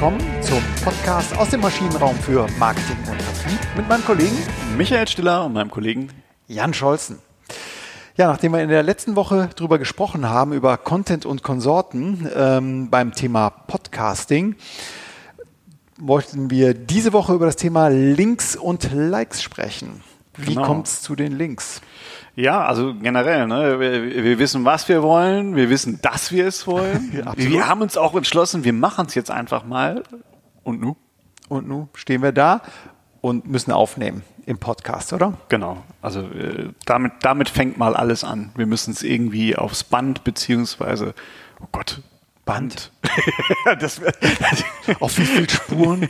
willkommen zum Podcast aus dem Maschinenraum für Marketing und Vertrieb mit meinem Kollegen Michael Stiller und meinem Kollegen Jan Scholzen. Ja, nachdem wir in der letzten Woche darüber gesprochen haben, über Content und Konsorten ähm, beim Thema Podcasting, wollten wir diese Woche über das Thema Links und Likes sprechen. Wie genau. kommt es zu den Links? Ja, also generell, ne? wir, wir, wissen, was wir wollen, wir wissen, dass wir es wollen. ja, wir haben uns auch entschlossen, wir machen es jetzt einfach mal. Und nu? Und nu stehen wir da und müssen aufnehmen im Podcast, oder? Genau. Also äh, damit, damit fängt mal alles an. Wir müssen es irgendwie aufs Band beziehungsweise, oh Gott, Band. das, auf wie viele Spuren?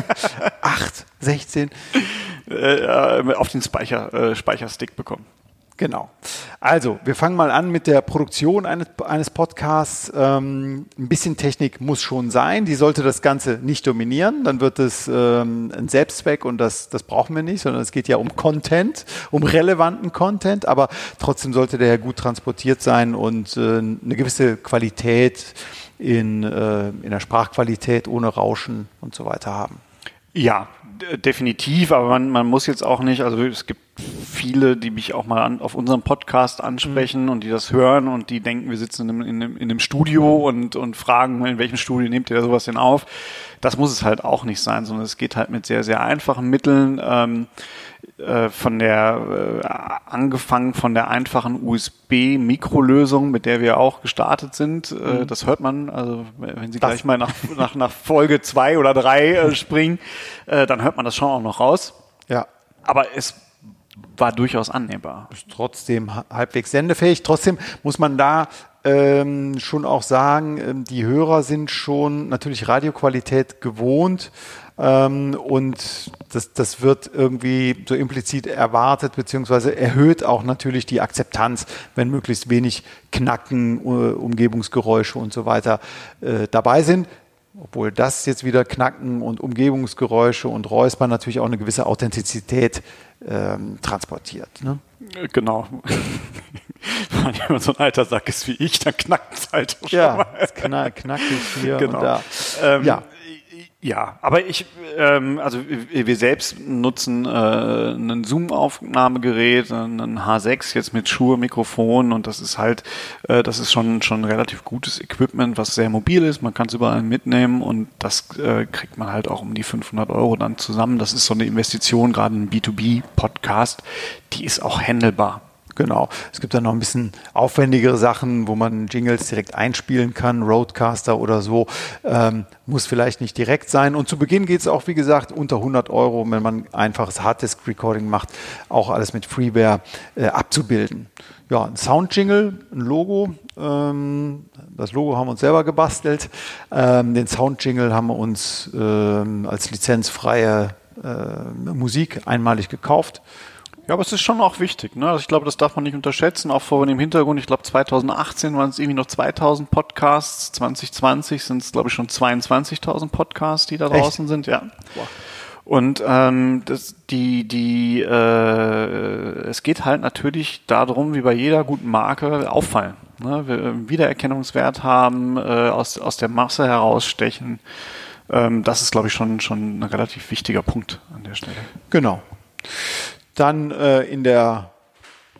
Acht, 16. Äh, auf den Speicher, äh, Speicherstick bekommen. Genau. Also, wir fangen mal an mit der Produktion eines, eines Podcasts. Ähm, ein bisschen Technik muss schon sein. Die sollte das Ganze nicht dominieren. Dann wird es ähm, ein Selbstzweck und das, das brauchen wir nicht, sondern es geht ja um Content, um relevanten Content. Aber trotzdem sollte der ja gut transportiert sein und äh, eine gewisse Qualität in, äh, in der Sprachqualität ohne Rauschen und so weiter haben. Ja, definitiv, aber man, man muss jetzt auch nicht, also es gibt viele, die mich auch mal an, auf unserem Podcast ansprechen mhm. und die das hören und die denken, wir sitzen in einem, in einem, in einem Studio und, und fragen, in welchem Studio nehmt ihr sowas denn auf? Das muss es halt auch nicht sein, sondern es geht halt mit sehr, sehr einfachen Mitteln. Ähm, äh, von der äh, angefangen von der einfachen USB-Mikrolösung, mit der wir auch gestartet sind. Äh, mhm. Das hört man, also wenn Sie das. gleich mal nach, nach, nach Folge zwei oder drei äh, springen, äh, dann hört man das schon auch noch raus. Ja. Aber es war durchaus annehmbar. Ist trotzdem halbwegs sendefähig. Trotzdem muss man da ähm, schon auch sagen, ähm, die Hörer sind schon natürlich Radioqualität gewohnt. Ähm, und das, das wird irgendwie so implizit erwartet, beziehungsweise erhöht auch natürlich die Akzeptanz, wenn möglichst wenig Knacken, uh, Umgebungsgeräusche und so weiter äh, dabei sind obwohl das jetzt wieder Knacken und Umgebungsgeräusche und Räuspern natürlich auch eine gewisse Authentizität ähm, transportiert. Ne? Genau. Wenn jemand so ein alter Sack ist wie ich, dann knackt es halt schon ja, mal. es knackig hier genau. und da. Ähm, ja. Ja, aber ich, ähm, also wir selbst nutzen äh, ein Zoom-Aufnahmegerät, ein H6 jetzt mit Schuhe, Mikrofon und das ist halt, äh, das ist schon schon relativ gutes Equipment, was sehr mobil ist. Man kann es überall mitnehmen und das äh, kriegt man halt auch um die 500 Euro dann zusammen. Das ist so eine Investition, gerade ein B2B-Podcast, die ist auch handelbar. Genau. Es gibt dann noch ein bisschen aufwendigere Sachen, wo man Jingles direkt einspielen kann, Roadcaster oder so. Ähm, muss vielleicht nicht direkt sein. Und zu Beginn geht es auch, wie gesagt, unter 100 Euro, wenn man einfaches Harddisk-Recording macht, auch alles mit Freeware äh, abzubilden. Ja, ein Soundjingle, ein Logo. Ähm, das Logo haben wir uns selber gebastelt. Ähm, den Soundjingle haben wir uns ähm, als lizenzfreie äh, Musik einmalig gekauft. Ja, aber es ist schon auch wichtig. Ne? Also ich glaube, das darf man nicht unterschätzen. Auch vor dem Hintergrund, ich glaube 2018 waren es irgendwie noch 2000 Podcasts, 2020 sind es glaube ich schon 22.000 Podcasts, die da draußen Echt? sind. Ja. Und ähm, das, die, die, äh, es geht halt natürlich darum, wie bei jeder guten Marke, auffallen. Ne? Wir Wiedererkennungswert haben, äh, aus, aus der Masse herausstechen. Ähm, das ist, glaube ich, schon, schon ein relativ wichtiger Punkt an der Stelle. Genau. Dann äh, in der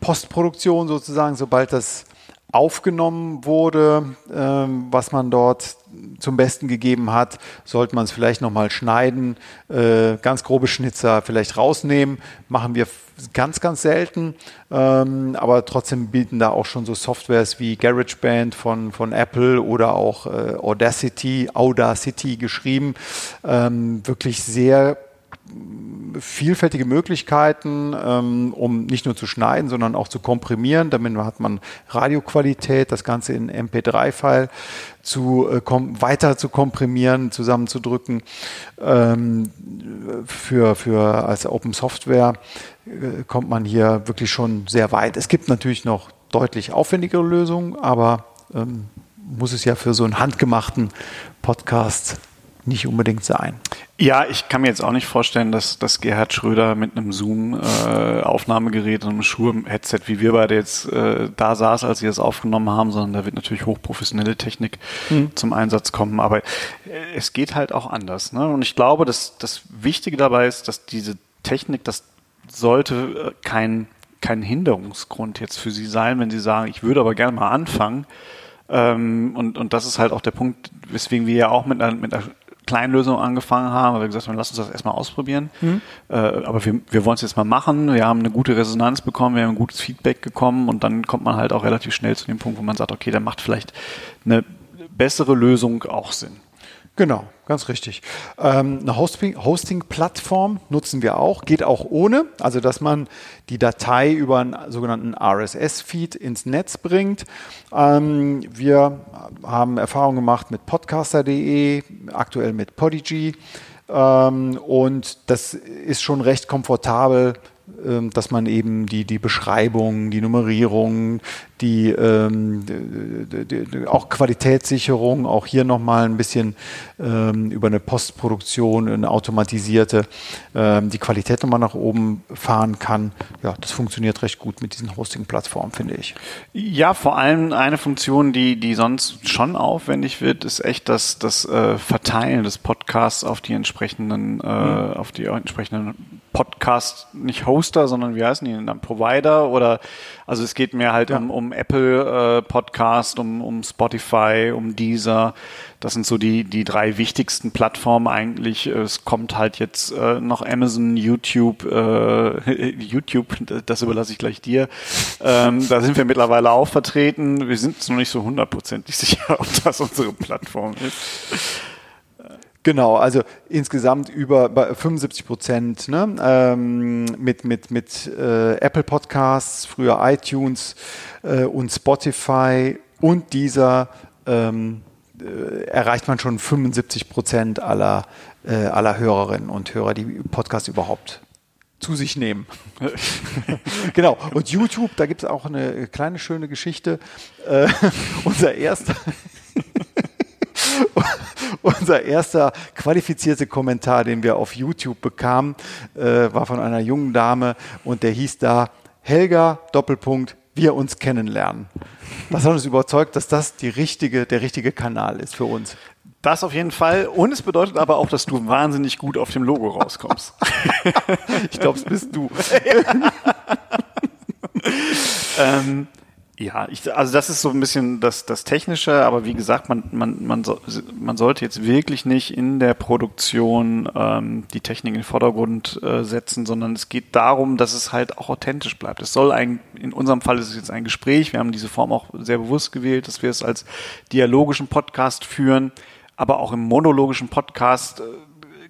Postproduktion sozusagen, sobald das aufgenommen wurde, ähm, was man dort zum Besten gegeben hat, sollte man es vielleicht nochmal schneiden, äh, ganz grobe Schnitzer vielleicht rausnehmen. Machen wir ganz, ganz selten, ähm, aber trotzdem bieten da auch schon so Softwares wie GarageBand von, von Apple oder auch äh, Audacity, Audacity geschrieben, ähm, wirklich sehr vielfältige Möglichkeiten, ähm, um nicht nur zu schneiden, sondern auch zu komprimieren. Damit hat man Radioqualität, das Ganze in MP3-File zu äh, weiter zu komprimieren, zusammenzudrücken. Ähm, für, für als Open Software äh, kommt man hier wirklich schon sehr weit. Es gibt natürlich noch deutlich aufwendigere Lösungen, aber ähm, muss es ja für so einen handgemachten Podcast nicht unbedingt sein. Ja, ich kann mir jetzt auch nicht vorstellen, dass, dass Gerhard Schröder mit einem Zoom-Aufnahmegerät äh, und einem Schuhe-Headset, wie wir beide jetzt äh, da saß, als sie das aufgenommen haben, sondern da wird natürlich hochprofessionelle Technik mhm. zum Einsatz kommen. Aber äh, es geht halt auch anders. Ne? Und ich glaube, dass das Wichtige dabei ist, dass diese Technik, das sollte äh, kein, kein Hinderungsgrund jetzt für Sie sein, wenn Sie sagen, ich würde aber gerne mal anfangen. Ähm, und, und das ist halt auch der Punkt, weswegen wir ja auch mit einer, mit einer kleinen Lösung angefangen haben, weil wir gesagt haben, lass uns das erstmal ausprobieren. Mhm. Äh, aber wir, wir wollen es jetzt mal machen. Wir haben eine gute Resonanz bekommen, wir haben ein gutes Feedback bekommen und dann kommt man halt auch relativ schnell zu dem Punkt, wo man sagt, okay, dann macht vielleicht eine bessere Lösung auch Sinn. Genau, ganz richtig. Ähm, eine Hosting-Plattform nutzen wir auch, geht auch ohne, also dass man die Datei über einen sogenannten RSS-Feed ins Netz bringt. Ähm, wir haben Erfahrungen gemacht mit podcaster.de, aktuell mit Podigy. Ähm, und das ist schon recht komfortabel dass man eben die, die Beschreibung, die Nummerierung, die, ähm, die, die, auch Qualitätssicherung, auch hier nochmal ein bisschen ähm, über eine Postproduktion, eine automatisierte, ähm, die Qualität nochmal nach oben fahren kann. Ja, das funktioniert recht gut mit diesen Hosting-Plattformen, finde ich. Ja, vor allem eine Funktion, die, die sonst schon aufwendig wird, ist echt das, das äh, Verteilen des Podcasts auf die entsprechenden, äh, mhm. auf die entsprechenden Podcast, nicht Hoster, sondern wie heißen die denn dann? Provider oder also es geht mir halt ja. um, um Apple äh, Podcast, um, um Spotify, um Deezer. Das sind so die, die drei wichtigsten Plattformen eigentlich. Es kommt halt jetzt äh, noch Amazon, YouTube, äh, YouTube, das überlasse ich gleich dir. Ähm, da sind wir mittlerweile auch vertreten. Wir sind uns noch nicht so hundertprozentig sicher, ob das unsere Plattform ist. Genau, also insgesamt über 75 Prozent ne? ähm, mit, mit, mit äh, Apple Podcasts, früher iTunes äh, und Spotify und dieser ähm, äh, erreicht man schon 75 Prozent aller, äh, aller Hörerinnen und Hörer, die Podcasts überhaupt zu sich nehmen. genau. Und YouTube, da gibt es auch eine kleine schöne Geschichte. Äh, unser erster unser erster qualifizierter Kommentar, den wir auf YouTube bekamen, äh, war von einer jungen Dame und der hieß da Helga Doppelpunkt wir uns kennenlernen. Das hat uns überzeugt, dass das die richtige, der richtige Kanal ist für uns. Das auf jeden Fall. Und es bedeutet aber auch, dass du wahnsinnig gut auf dem Logo rauskommst. ich glaube, es bist du. ähm, ja, ich, also das ist so ein bisschen das, das Technische, aber wie gesagt, man, man, man, so, man sollte jetzt wirklich nicht in der Produktion ähm, die Technik in den Vordergrund äh, setzen, sondern es geht darum, dass es halt auch authentisch bleibt. Es soll ein, in unserem Fall ist es jetzt ein Gespräch, wir haben diese Form auch sehr bewusst gewählt, dass wir es als dialogischen Podcast führen, aber auch im monologischen Podcast äh,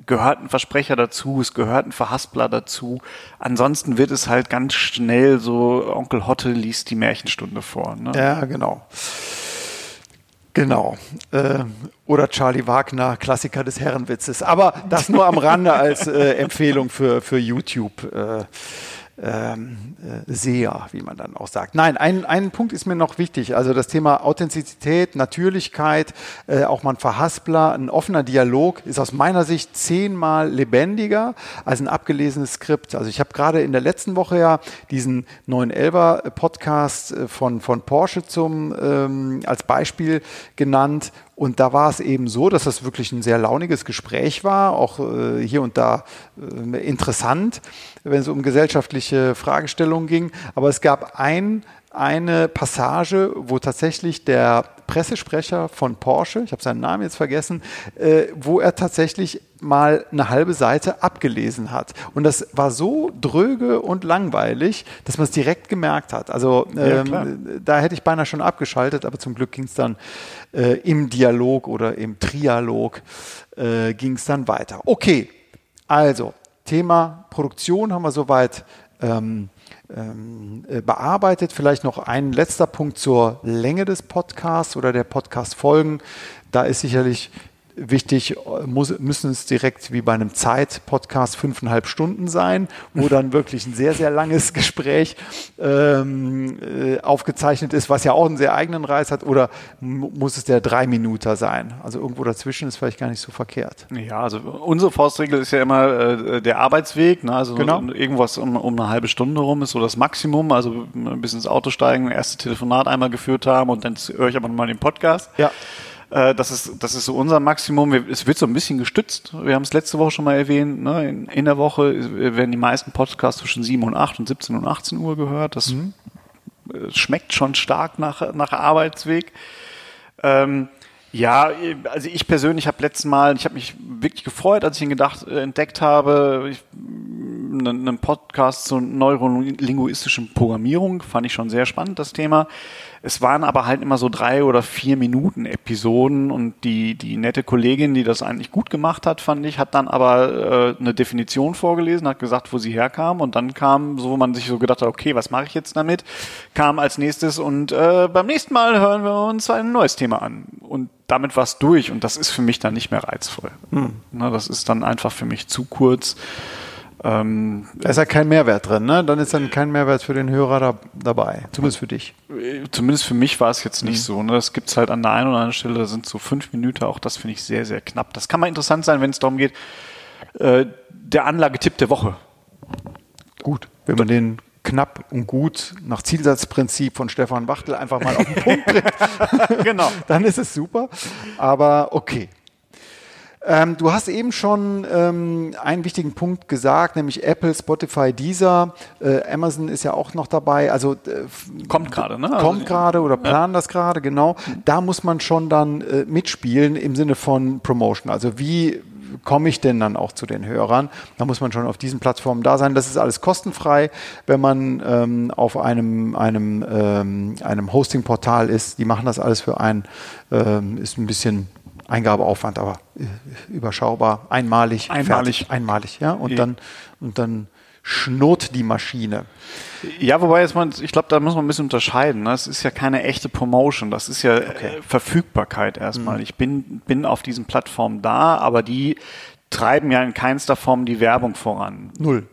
gehört ein Versprecher dazu, es gehört ein Verhaspler dazu. Ansonsten wird es halt ganz schnell so, Onkel Hotte liest die Märchenstunde vor. Ne? Ja, genau. Genau. Äh, oder Charlie Wagner, Klassiker des Herrenwitzes. Aber das nur am Rande als äh, Empfehlung für, für YouTube. Äh, ähm, äh, Seher, wie man dann auch sagt. Nein, ein, ein Punkt ist mir noch wichtig. Also das Thema Authentizität, Natürlichkeit, äh, auch mal ein Verhaspler, ein offener Dialog ist aus meiner Sicht zehnmal lebendiger als ein abgelesenes Skript. Also ich habe gerade in der letzten Woche ja diesen 911er Podcast äh, von, von Porsche zum, ähm, als Beispiel genannt und da war es eben so, dass das wirklich ein sehr launiges Gespräch war, auch äh, hier und da äh, interessant, wenn es um gesellschaftliche Fragestellungen ging. Aber es gab ein, eine Passage, wo tatsächlich der Pressesprecher von Porsche, ich habe seinen Namen jetzt vergessen, äh, wo er tatsächlich mal eine halbe Seite abgelesen hat. Und das war so dröge und langweilig, dass man es direkt gemerkt hat. Also ähm, ja, da hätte ich beinahe schon abgeschaltet, aber zum Glück ging es dann äh, im Dialog oder im Trialog äh, ging es dann weiter. Okay, also Thema Produktion haben wir soweit ähm, ähm, äh, bearbeitet. Vielleicht noch ein letzter Punkt zur Länge des Podcasts oder der Podcast-Folgen. Da ist sicherlich wichtig, muss, müssen es direkt wie bei einem Zeit-Podcast fünfeinhalb Stunden sein, wo dann wirklich ein sehr, sehr langes Gespräch ähm, äh, aufgezeichnet ist, was ja auch einen sehr eigenen Reiz hat, oder muss es der drei Minuten sein? Also irgendwo dazwischen ist vielleicht gar nicht so verkehrt. Ja, also unsere Faustregel ist ja immer äh, der Arbeitsweg, ne? also genau. irgendwas um, um eine halbe Stunde rum ist so das Maximum, also ein bisschen ins Auto steigen, erste Telefonat einmal geführt haben und dann höre ich aber nochmal den Podcast. Ja. Äh, das, ist, das ist so unser Maximum. Es wird so ein bisschen gestützt. Wir haben es letzte Woche schon mal erwähnt. Ne? In, in, der Woche werden die meisten Podcasts zwischen 7 und 8 und 17 und 18 Uhr gehört. Das mhm. schmeckt schon stark nach, nach Arbeitsweg. Ähm, ja, also ich persönlich habe letztes Mal, ich habe mich wirklich gefreut, als ich ihn gedacht, äh, entdeckt habe, ich, einen Podcast zur neurolinguistischen Programmierung, fand ich schon sehr spannend, das Thema. Es waren aber halt immer so drei oder vier Minuten Episoden und die, die nette Kollegin, die das eigentlich gut gemacht hat, fand ich, hat dann aber äh, eine Definition vorgelesen, hat gesagt, wo sie herkam und dann kam, so wo man sich so gedacht hat, okay, was mache ich jetzt damit, kam als nächstes und äh, beim nächsten Mal hören wir uns ein neues Thema an und damit war es durch und das ist für mich dann nicht mehr reizvoll. Hm. Na, das ist dann einfach für mich zu kurz. Ähm, da ist ja kein Mehrwert drin, ne? Dann ist dann kein Mehrwert für den Hörer da, dabei. Zumindest für dich. Zumindest für mich war es jetzt nicht mhm. so. Ne? Das gibt es halt an der einen oder anderen Stelle, da sind so fünf Minuten, auch das finde ich sehr, sehr knapp. Das kann mal interessant sein, wenn es darum geht, äh, der Anlagetipp der Woche. Gut, wenn man den knapp und gut nach Zielsatzprinzip von Stefan Wachtel einfach mal auf den Punkt bringt, genau. dann ist es super. Aber okay, ähm, du hast eben schon ähm, einen wichtigen Punkt gesagt, nämlich Apple, Spotify, Deezer. Äh, Amazon ist ja auch noch dabei. Also äh, kommt gerade, ne? Kommt also, gerade oder planen ja. das gerade, genau. Da muss man schon dann äh, mitspielen im Sinne von Promotion. Also wie komme ich denn dann auch zu den Hörern? Da muss man schon auf diesen Plattformen da sein. Das ist alles kostenfrei, wenn man ähm, auf einem, einem, ähm, einem Hosting-Portal ist. Die machen das alles für einen. Ähm, ist ein bisschen Eingabeaufwand, aber äh, überschaubar, einmalig, einmalig, fertig, einmalig, ja, und ja. dann und dann schnurrt die Maschine. Ja, wobei jetzt man, ich glaube, da muss man ein bisschen unterscheiden. Das ne? ist ja keine echte Promotion, das ist ja äh, okay. Verfügbarkeit erstmal. Mhm. Ich bin bin auf diesen Plattformen da, aber die treiben ja in keinster Form die Werbung voran. Null.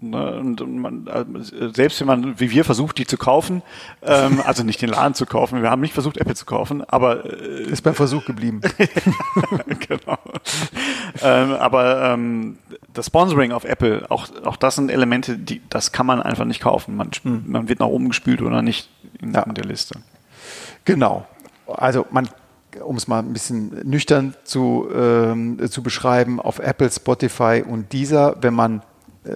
Ne? Und man, äh, selbst wenn man, wie wir, versucht, die zu kaufen, ähm, also nicht den Laden zu kaufen, wir haben nicht versucht, Apple zu kaufen, aber äh, ist beim Versuch geblieben. genau. ähm, aber ähm, das Sponsoring auf Apple, auch, auch das sind Elemente, die, das kann man einfach nicht kaufen. Man, hm. man wird nach oben gespült oder nicht in, ja. in der Liste. Genau. Also man um es mal ein bisschen nüchtern zu, ähm, zu beschreiben, auf Apple, Spotify und dieser, wenn man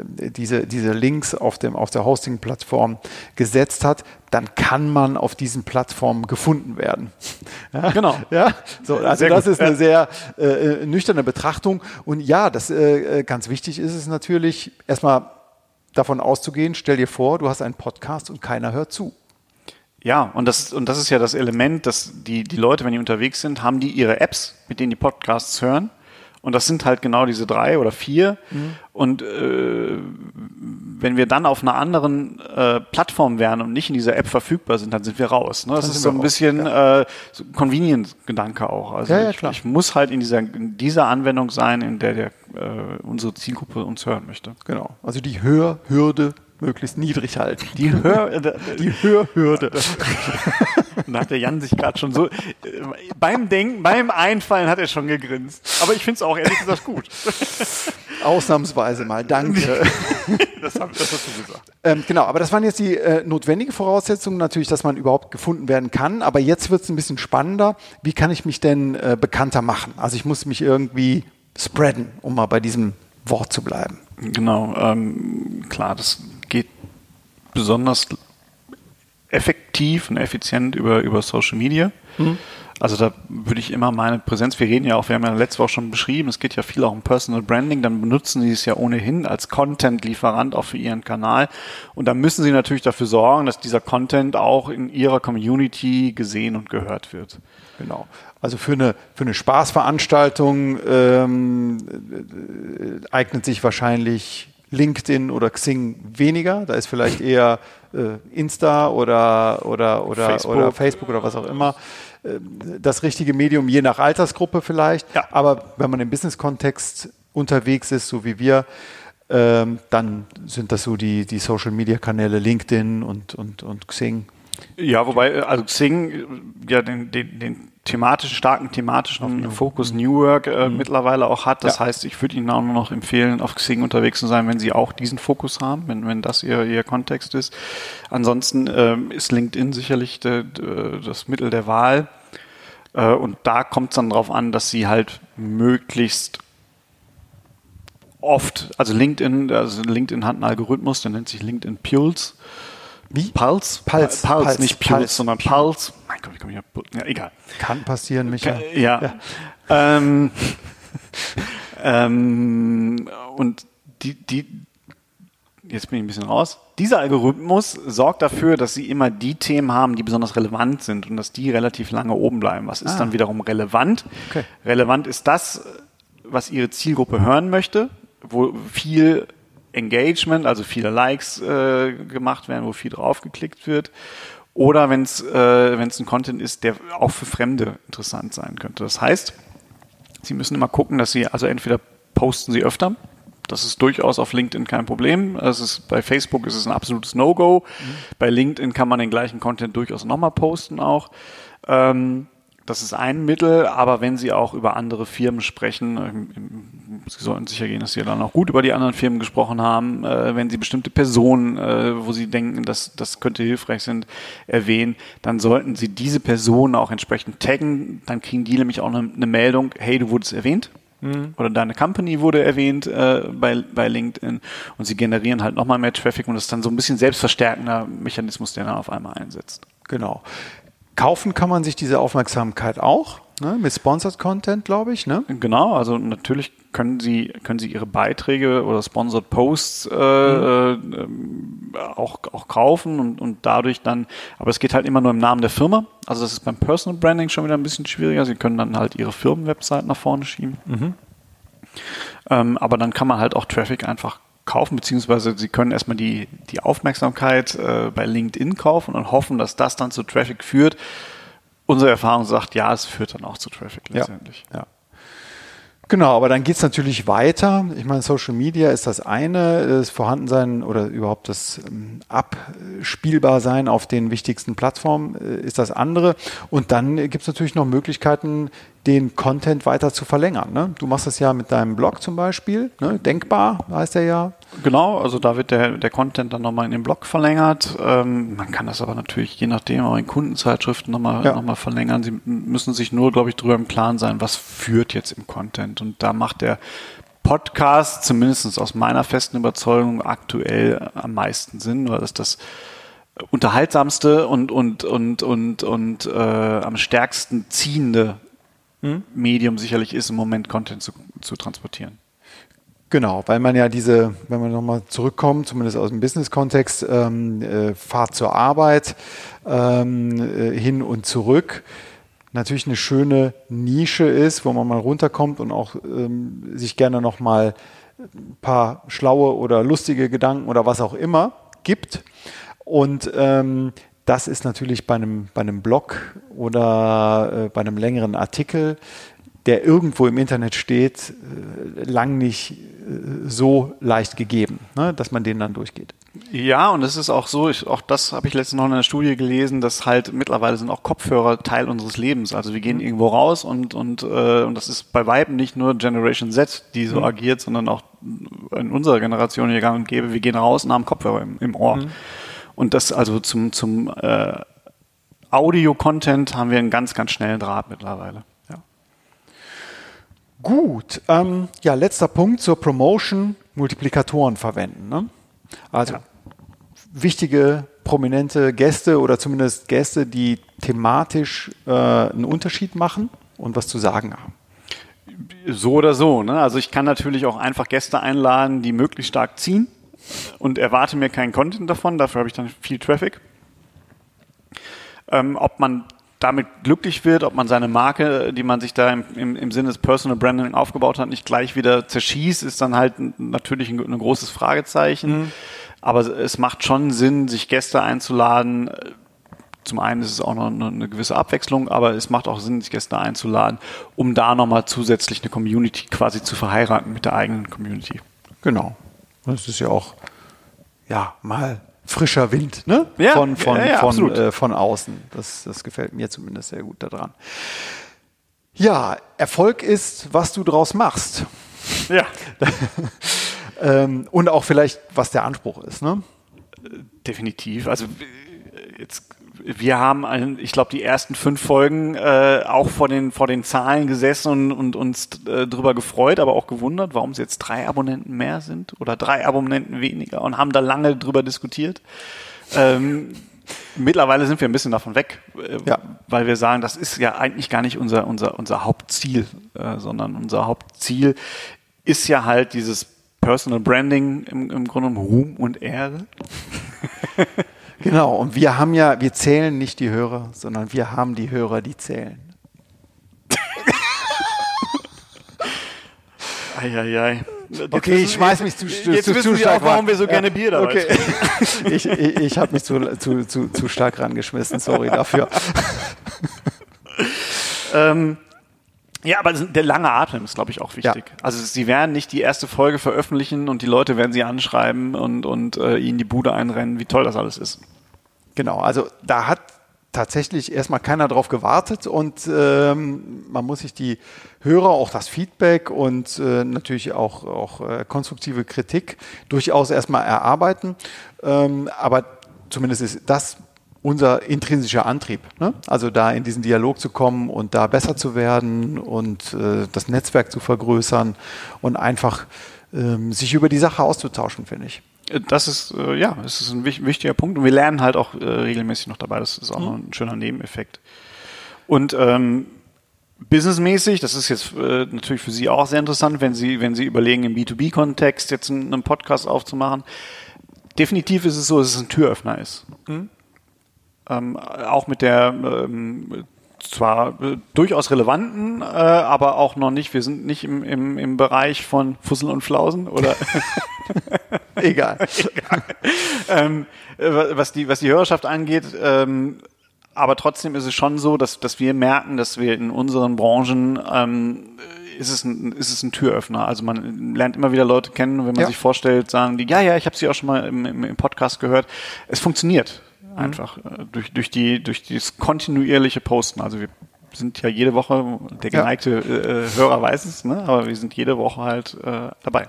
diese, diese Links auf, dem, auf der Hosting-Plattform gesetzt hat, dann kann man auf diesen Plattformen gefunden werden. Ja? Genau. Ja? So, also das ist eine sehr äh, nüchterne Betrachtung. Und ja, das äh, ganz wichtig ist es natürlich, erstmal davon auszugehen, stell dir vor, du hast einen Podcast und keiner hört zu. Ja, und das, und das ist ja das Element, dass die, die Leute, wenn die unterwegs sind, haben die ihre Apps, mit denen die Podcasts hören und das sind halt genau diese drei oder vier. Mhm. Und äh, wenn wir dann auf einer anderen äh, Plattform wären und nicht in dieser App verfügbar sind, dann sind wir raus. Ne? Das dann ist so ein raus. bisschen ja. äh, so Convenient-Gedanke auch. Also ja, ja, ich, ich, muss halt in dieser, in dieser Anwendung sein, in der, der äh, unsere Zielgruppe uns hören möchte. Genau. Also die Hörhürde möglichst niedrig halten. Die, Hör, äh, die Hörhürde. da hat der Jan sich gerade schon so äh, beim Denken, beim Einfallen hat er schon gegrinst. Aber ich finde es auch ehrlich gesagt gut. Ausnahmsweise mal, danke. das, hab, das hast du gesagt. Ähm, genau, aber das waren jetzt die äh, notwendigen Voraussetzungen natürlich, dass man überhaupt gefunden werden kann. Aber jetzt wird es ein bisschen spannender. Wie kann ich mich denn äh, bekannter machen? Also ich muss mich irgendwie spreaden, um mal bei diesem Wort zu bleiben. Genau, ähm, klar, das geht besonders effektiv und effizient über, über Social Media. Mhm. Also da würde ich immer meine Präsenz, wir reden ja auch, wir haben ja letzte Woche schon beschrieben, es geht ja viel auch um Personal Branding, dann benutzen sie es ja ohnehin als Content-Lieferant auch für ihren Kanal. Und da müssen sie natürlich dafür sorgen, dass dieser Content auch in ihrer Community gesehen und gehört wird. Genau. Also für eine, für eine Spaßveranstaltung ähm, äh, eignet sich wahrscheinlich LinkedIn oder Xing weniger. Da ist vielleicht eher äh, Insta oder, oder, oder, Facebook. oder Facebook oder was auch immer das richtige Medium, je nach Altersgruppe vielleicht. Ja. Aber wenn man im Business-Kontext unterwegs ist, so wie wir, ähm, dann sind das so die, die Social-Media-Kanäle LinkedIn und, und, und Xing. Ja, wobei, äh, also Xing äh, ja den, den, den thematischen, starken thematischen Fokus New Work äh, mhm. mittlerweile auch hat. Das Ja. heißt, ich würde Ihnen auch nur noch empfehlen, auf Xing unterwegs zu sein, wenn Sie auch diesen Fokus haben, wenn, wenn das Ihr, Ihr Kontext ist. Ansonsten ähm, ist LinkedIn sicherlich de, de, das Mittel der Wahl. Äh, und da kommt es dann darauf an, dass Sie halt möglichst oft, also LinkedIn, also LinkedIn hat einen Algorithmus, der nennt sich LinkedIn Pulse. Wie? Pulse? Pulse. Pulse, Pulse. nicht Pulse, Pulse. sondern Pulse. Mein Gott, wie komme ich auf? Ja, egal. Kann passieren, Michael. Ja. Ähm, ähm, und die, die, jetzt bin ich ein bisschen raus. Dieser Algorithmus sorgt dafür, dass sie immer die Themen haben, die besonders relevant sind und dass die relativ lange oben bleiben. Was ist Ah. dann wiederum relevant? Okay. Relevant ist das, was ihre Zielgruppe hören möchte, wo viel Engagement, also viele Likes äh, gemacht werden, wo viel draufgeklickt wird. Oder wenn es äh, wenn's ein Content ist, der auch für Fremde interessant sein könnte. Das heißt, Sie müssen immer gucken, dass Sie, also entweder posten Sie öfter, das ist durchaus auf LinkedIn kein Problem. Es ist, bei Facebook ist es ein absolutes No-Go. Bei LinkedIn kann man den gleichen Content durchaus nochmal posten auch. Ähm, das ist ein Mittel, aber wenn Sie auch über andere Firmen sprechen, ähm, Sie sollten sicher gehen, dass Sie dann auch gut über die anderen Firmen gesprochen haben, äh, wenn Sie bestimmte Personen, äh, wo Sie denken, dass das könnte hilfreich sind, erwähnen, dann sollten Sie diese Personen auch entsprechend taggen. Dann kriegen die nämlich auch eine, eine Meldung, hey, du wurdest erwähnt. Oder deine Company wurde erwähnt äh, bei, bei LinkedIn und sie generieren halt nochmal mehr Traffic und das ist dann so ein bisschen selbstverstärkender Mechanismus, der dann auf einmal einsetzt. Genau. Kaufen kann man sich diese Aufmerksamkeit auch, ne? mit Sponsored Content, glaube ich. Ne? Genau, also natürlich können Sie, können Sie Ihre Beiträge oder Sponsored Posts äh, äh, ähm, auch, auch kaufen und, und dadurch dann, aber es geht halt immer nur im Namen der Firma. Also das ist beim Personal Branding schon wieder ein bisschen schwieriger. Sie können dann halt Ihre Firmenwebsite nach vorne schieben. Ähm, aber dann kann man halt auch Traffic einfach kaufen, beziehungsweise Sie können erstmal die, die Aufmerksamkeit äh, bei LinkedIn kaufen und hoffen, dass das dann zu Traffic führt. Unsere Erfahrung sagt, ja, es führt dann auch zu Traffic letztendlich. Ja. Genau, aber dann geht es natürlich weiter. Ich meine, Social Media ist das eine, das Vorhandensein oder überhaupt das ähm, Abspielbarsein auf den wichtigsten Plattformen äh, ist das andere. Und dann gibt es natürlich noch Möglichkeiten, den Content weiter zu verlängern. Ne? Du machst das ja mit deinem Blog zum Beispiel, ne? Denkbar heißt der ja. Genau, also da wird der, der Content dann nochmal in den Blog verlängert. Ähm, man kann das aber natürlich je nachdem auch in Kundenzeitschriften nochmal Ja. noch verlängern. Sie müssen sich nur, glaube ich, darüber im Klaren sein, was führt jetzt im Content. Und da macht der Podcast, zumindest aus meiner festen Überzeugung, aktuell am meisten Sinn, weil das das unterhaltsamste und, und, und, und, und äh, am stärksten ziehende Medium sicherlich ist, im Moment Content zu, zu transportieren. Genau, weil man ja diese, wenn man nochmal zurückkommt, zumindest aus dem Business-Kontext, ähm, äh, Fahrt zur Arbeit ähm, äh, hin und zurück, natürlich eine schöne Nische ist, wo man mal runterkommt und auch ähm, sich gerne nochmal ein paar schlaue oder lustige Gedanken oder was auch immer gibt. Und ähm, das ist natürlich bei einem, bei einem Blog oder äh, bei einem längeren Artikel, der irgendwo im Internet steht, äh, lang nicht äh, so leicht gegeben, ne, dass man den dann durchgeht. Ja, und es ist auch so, ich, auch das habe ich letztens noch in einer Studie gelesen, dass halt mittlerweile sind auch Kopfhörer Teil unseres Lebens. Also wir gehen irgendwo raus und, und, äh, und das ist bei Weitem nicht nur Generation Z, die so agiert, sondern auch in unserer Generation hier gang und gäbe, wir gehen raus und haben Kopfhörer im, im Ohr. Und das also zum, zum äh, Audio-Content haben wir einen ganz, ganz schnellen Draht mittlerweile. Ja. Gut, ähm, ja, letzter Punkt zur Promotion, Multiplikatoren verwenden. Ne? Also Ja. wichtige, prominente Gäste oder zumindest Gäste, die thematisch äh, einen Unterschied machen und was zu sagen haben. So oder so. Ne? Also ich kann natürlich auch einfach Gäste einladen, die möglichst stark ziehen und erwarte mir keinen Content davon. Dafür habe ich dann viel Traffic. Ähm, ob man damit glücklich wird, ob man seine Marke, die man sich da im, im, im Sinne des Personal Branding aufgebaut hat, nicht gleich wieder zerschießt, ist dann halt natürlich ein, ein großes Fragezeichen. Aber es macht schon Sinn, sich Gäste einzuladen, zum einen ist es auch noch eine, eine, gewisse Abwechslung, aber es macht auch Sinn, sich Gäste einzuladen, um da nochmal zusätzlich eine Community quasi zu verheiraten mit der eigenen Community. Genau. Das ist ja auch ja mal frischer Wind, ne? Ja, von, von, ja, ja, von, äh, von außen. Das, das gefällt mir zumindest sehr gut daran. Ja, Erfolg ist, was du draus machst. Ja. ähm, und auch vielleicht, was der Anspruch ist, ne? Definitiv. Also jetzt wir haben, ein, ich glaube, die ersten fünf Folgen äh, auch vor den, vor den Zahlen gesessen und, und uns äh, drüber gefreut, aber auch gewundert, warum es jetzt drei Abonnenten mehr sind oder drei Abonnenten weniger und haben da lange drüber diskutiert. Ähm, mittlerweile sind wir ein bisschen davon weg, äh, ja. weil wir sagen, das ist ja eigentlich gar nicht unser, unser, unser Hauptziel, äh, sondern unser Hauptziel ist ja halt dieses Personal Branding im, im Grunde genommen Ruhm und Ehre. Genau, und wir haben ja, wir zählen nicht die Hörer, sondern wir haben die Hörer, die zählen. Eieiei. Okay, ich schmeiß mich zu, zu, jetzt zu, zu stark auch, warum wir so gerne ja, Bier dabei okay. ich ich, ich habe mich zu, zu, zu, zu stark rangeschmissen, sorry dafür. ähm, ja, aber der lange Atem ist, glaube ich, auch wichtig. Ja. Also sie werden nicht die erste Folge veröffentlichen und die Leute werden sie anschreiben und, und äh, ihnen die Bude einrennen, wie toll das alles ist. Genau, also da hat tatsächlich erstmal keiner drauf gewartet und ähm, man muss sich die Hörer, auch das Feedback und äh, natürlich auch, auch äh, konstruktive Kritik durchaus erstmal erarbeiten. Ähm, aber zumindest ist das unser intrinsischer Antrieb. Ne? Also da in diesen Dialog zu kommen und da besser zu werden und äh, das Netzwerk zu vergrößern und einfach ähm, sich über die Sache auszutauschen, finde ich. Das ist, äh, ja, das ist ein wichtiger Punkt und wir lernen halt auch äh, regelmäßig noch dabei. Das ist auch mhm. noch ein schöner Nebeneffekt. Und ähm, businessmäßig, das ist jetzt äh, natürlich für Sie auch sehr interessant, wenn Sie, wenn Sie überlegen, im B2B-Kontext jetzt einen, einen, Podcast aufzumachen. Definitiv ist es so, dass es ein Türöffner ist. Mhm ähm, auch mit der ähm, zwar äh, durchaus relevanten, äh, aber auch noch nicht, wir sind nicht im, im, im Bereich von Fussel und Flausen oder egal. egal. Ähm, äh, was, die, was die Hörerschaft angeht, ähm, aber trotzdem ist es schon so, dass, dass wir merken, dass wir in unseren Branchen ähm, ist es, ein, ist es ein Türöffner. Also man lernt immer wieder Leute kennen, wenn man ja. sich vorstellt, sagen die, ja, ja, ich habe sie auch schon mal im, im, im Podcast gehört. Es funktioniert. Mhm. Einfach äh, durch, durch, die, durch dieses kontinuierliche Posten. Also wir sind ja jede Woche, der geneigte ja. äh, Hörer weiß es, ne? aber wir sind jede Woche halt äh, dabei.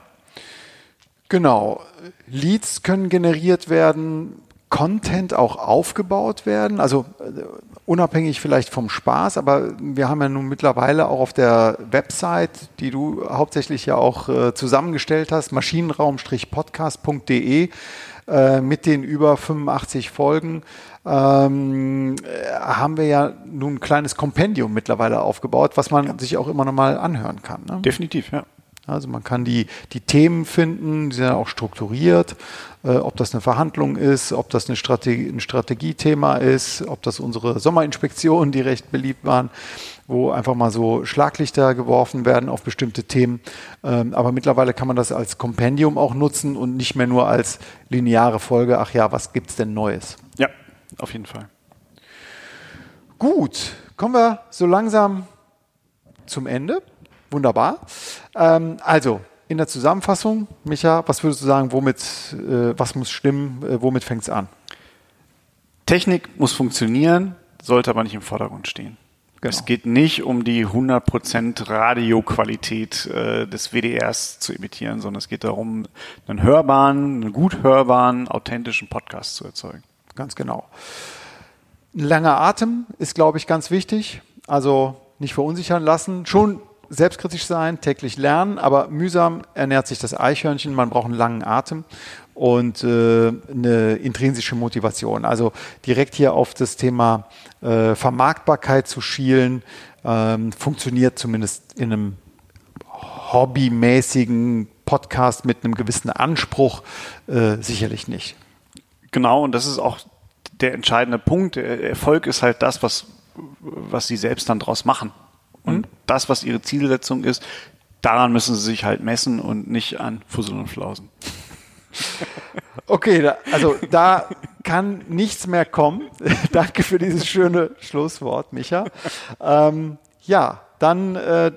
Genau. Leads können generiert werden, Content auch aufgebaut werden, also äh, unabhängig vielleicht vom Spaß, aber wir haben ja nun mittlerweile auch auf der Website, die du hauptsächlich ja auch äh, zusammengestellt hast, maschinenraum-podcast.de, äh, mit den über 85 Folgen ähm, äh, haben wir ja nun ein kleines Kompendium mittlerweile aufgebaut, was man ja. sich auch immer noch mal anhören kann. Ne? Definitiv, ja. Also man kann die, die Themen finden, die sind auch strukturiert, äh, ob das eine Verhandlung ist, ob das eine Strategie, ein Strategiethema ist, ob das unsere Sommerinspektionen, die recht beliebt waren, wo einfach mal so Schlaglichter geworfen werden auf bestimmte Themen. Ähm, aber mittlerweile kann man das als Kompendium auch nutzen und nicht mehr nur als lineare Folge, ach ja, was gibt es denn Neues? Ja, auf jeden Fall. Gut, kommen wir so langsam zum Ende. Wunderbar. Ähm, also, in der Zusammenfassung, Micha, was würdest du sagen, womit, äh, was muss stimmen, äh, womit fängt es an? Technik muss funktionieren, sollte aber nicht im Vordergrund stehen. Genau. Es geht nicht um die 100% Radioqualität äh, des WDRs zu imitieren, sondern es geht darum, einen hörbaren, einen gut hörbaren, authentischen Podcast zu erzeugen. Ganz genau. Ein langer Atem ist, glaube ich, ganz wichtig. Also nicht verunsichern lassen. Schon selbstkritisch sein, täglich lernen, aber mühsam ernährt sich das Eichhörnchen. Man braucht einen langen Atem und äh, eine intrinsische Motivation. Also direkt hier auf das Thema äh, Vermarktbarkeit zu schielen, ähm, funktioniert zumindest in einem hobbymäßigen Podcast mit einem gewissen Anspruch äh, sicherlich nicht. Genau, und das ist auch der entscheidende Punkt. Erfolg ist halt das, was, was sie selbst dann draus machen. Und mhm. das, was ihre Zielsetzung ist, daran müssen sie sich halt messen und nicht an Fussel und Flausen. Okay, da, also da kann nichts mehr kommen. Danke für dieses schöne Schlusswort, Micha. Ähm, ja, dann äh,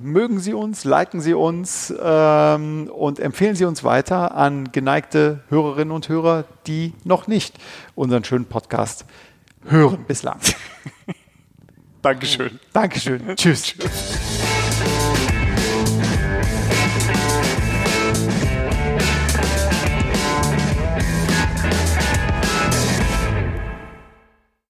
mögen Sie uns, liken Sie uns ähm, und empfehlen Sie uns weiter an geneigte Hörerinnen und Hörer, die noch nicht unseren schönen Podcast hören bislang. Dankeschön. Dankeschön. Tschüss. Tschüss.